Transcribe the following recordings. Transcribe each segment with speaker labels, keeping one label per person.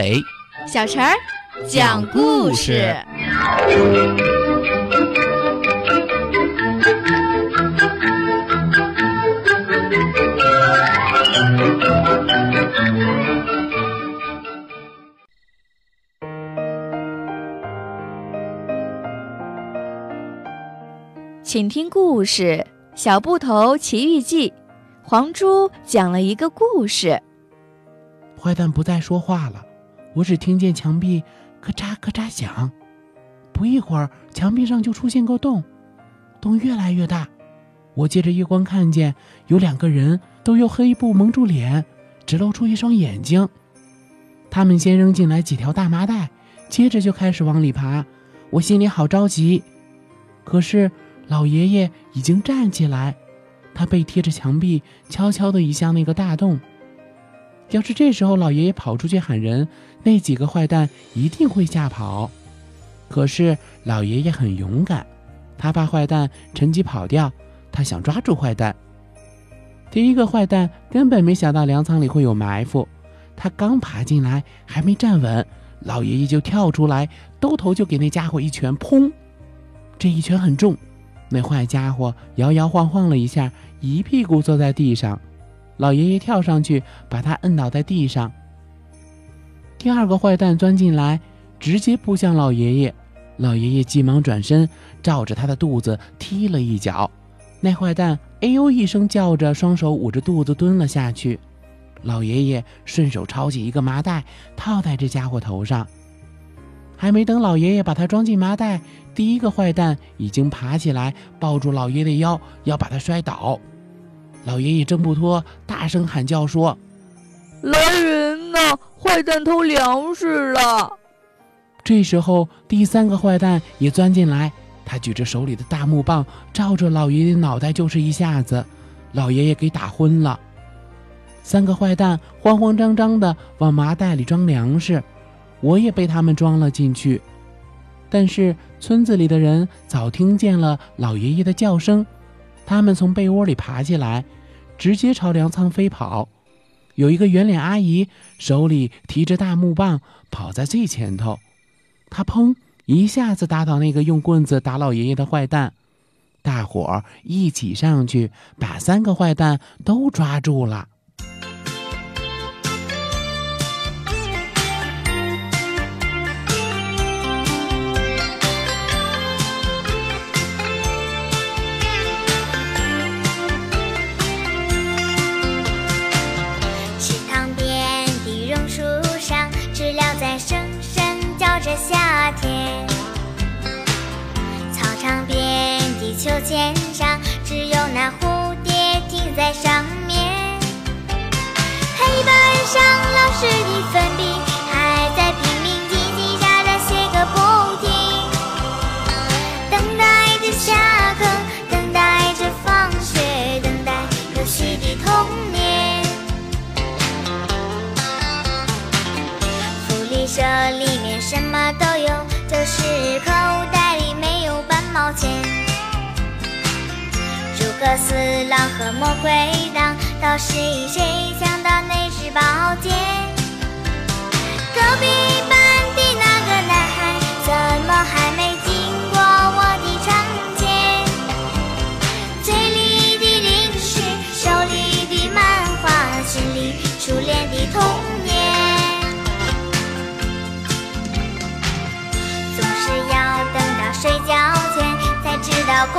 Speaker 1: 马尾，
Speaker 2: 小陈儿讲故事。请听故事《小布头奇遇记》。黄猪讲了一个故事。
Speaker 1: 坏蛋不再说话了，我只听见墙壁咔嚓咔嚓响。不一会儿，墙壁上就出现个洞，洞越来越大。我借着月光看见有两个人，都用黑布蒙住脸，只露出一双眼睛。他们先扔进来几条大麻袋，接着就开始往里爬。我心里好着急，可是。老爷爷已经站起来，他背贴着墙壁，悄悄地移向那个大洞。要是这时候老爷爷跑出去喊人，那几个坏蛋一定会吓跑。可是老爷爷很勇敢，他怕坏蛋趁机跑掉，他想抓住坏蛋。第一个坏蛋根本没想到粮仓里会有埋伏，他刚爬进来，还没站稳，老爷爷就跳出来，兜头就给那家伙一拳，砰！这一拳很重。那坏家伙摇摇晃晃了一下，一屁股坐在地上。老爷爷跳上去，把他摁倒在地上。第二个坏蛋钻进来，直接扑向老爷爷。老爷爷急忙转身，照着他的肚子踢了一脚。那坏蛋哎呦一声叫着，双手捂着肚子蹲了下去。老爷爷顺手抄起一个麻袋，套在这家伙头上。还没等老爷爷把他装进麻袋，第一个坏蛋已经爬起来抱住老爷爷的腰，要把他摔倒。老爷爷挣不脱，大声喊叫说：“
Speaker 3: 来人呐！坏蛋偷粮食了！”
Speaker 1: 这时候，第三个坏蛋也钻进来，他举着手里的大木棒，照着老爷爷脑袋就是一下子，老爷爷给打昏了。三个坏蛋慌慌张张地往麻袋里装粮食。我也被他们装了进去，但是村子里的人早听见了老爷爷的叫声，他们从被窝里爬起来，直接朝粮仓飞跑。有一个圆脸阿姨手里提着大木棒，跑在最前头，她砰一下子打倒那个用棍子打老爷爷的坏蛋，大伙儿一起上去把三个坏蛋都抓住了。
Speaker 4: 间。哥斯拉和魔鬼党，到谁谁抢到那只宝剑？隔壁班的那个男孩，怎么还没经过我的窗前？嘴里的零食，手里的漫画，心里初恋的童年，总是要等到睡觉前才。知道功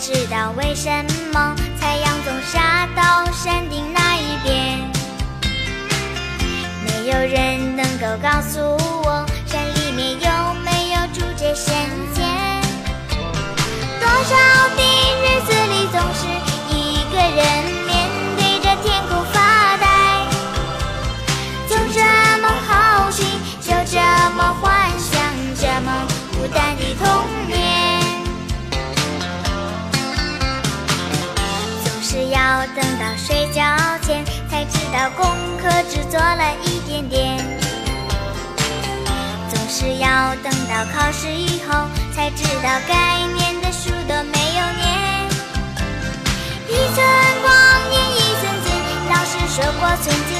Speaker 4: 知道为什么，太阳总下到山顶那一边。没有人能够告诉我，山里面有没有住着神仙。多少的日子里，总是一个人面对着天空发呆。就这么好奇，就这么幻想，这么孤单的童年。等到睡觉前才知道功课只做了一点点，总是要等到考试以后才知道该念的书都没有念。一寸光阴一寸金，老师说过寸金